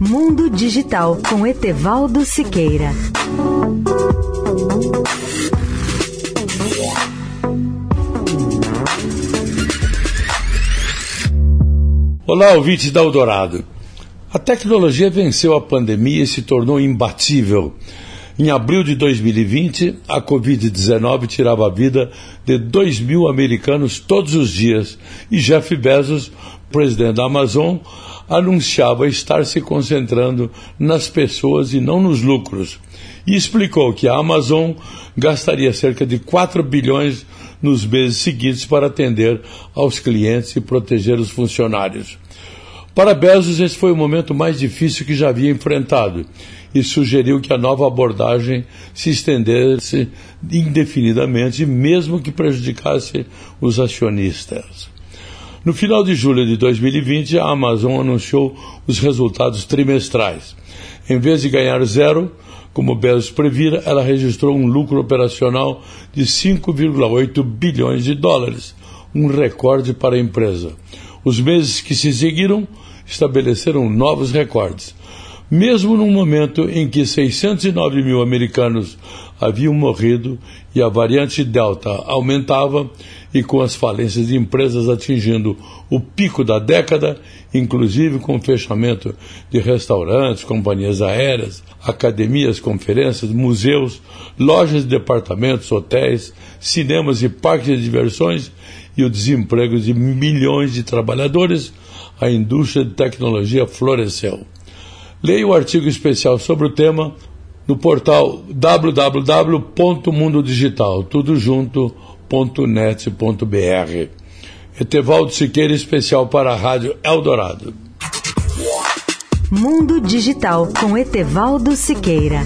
Mundo Digital com Etevaldo Siqueira. Olá, ouvintes da Eldorado. A tecnologia venceu a pandemia e se tornou imbatível. Em abril de 2020, a Covid-19 tirava a vida de 2 mil americanos todos os dias e Jeff Bezos, presidente da Amazon, anunciava estar se concentrando nas pessoas e não nos lucros. E explicou que a Amazon gastaria cerca de 4 bilhões nos meses seguintes para atender aos clientes e proteger os funcionários. Para Bezos, esse foi o momento mais difícil que já havia enfrentado e sugeriu que a nova abordagem se estendesse indefinidamente, mesmo que prejudicasse os acionistas. No final de julho de 2020, a Amazon anunciou os resultados trimestrais. Em vez de ganhar zero, como Bezos previra, ela registrou um lucro operacional de 5,8 bilhões de dólares, um recorde para a empresa. Os meses que se seguiram estabeleceram novos recordes. Mesmo num momento em que 609 mil americanos haviam morrido e a variante Delta aumentava, e com as falências de empresas atingindo o pico da década, inclusive com o fechamento de restaurantes, companhias aéreas, academias, conferências, museus, lojas de departamentos, hotéis, cinemas e parques de diversões e o desemprego de milhões de trabalhadores, a indústria de tecnologia floresceu. Leia o artigo especial sobre o tema no portal www.mundodigital, tudo. Etevaldo Siqueira, especial para a Rádio Eldorado. Mundo Digital com Etevaldo Siqueira.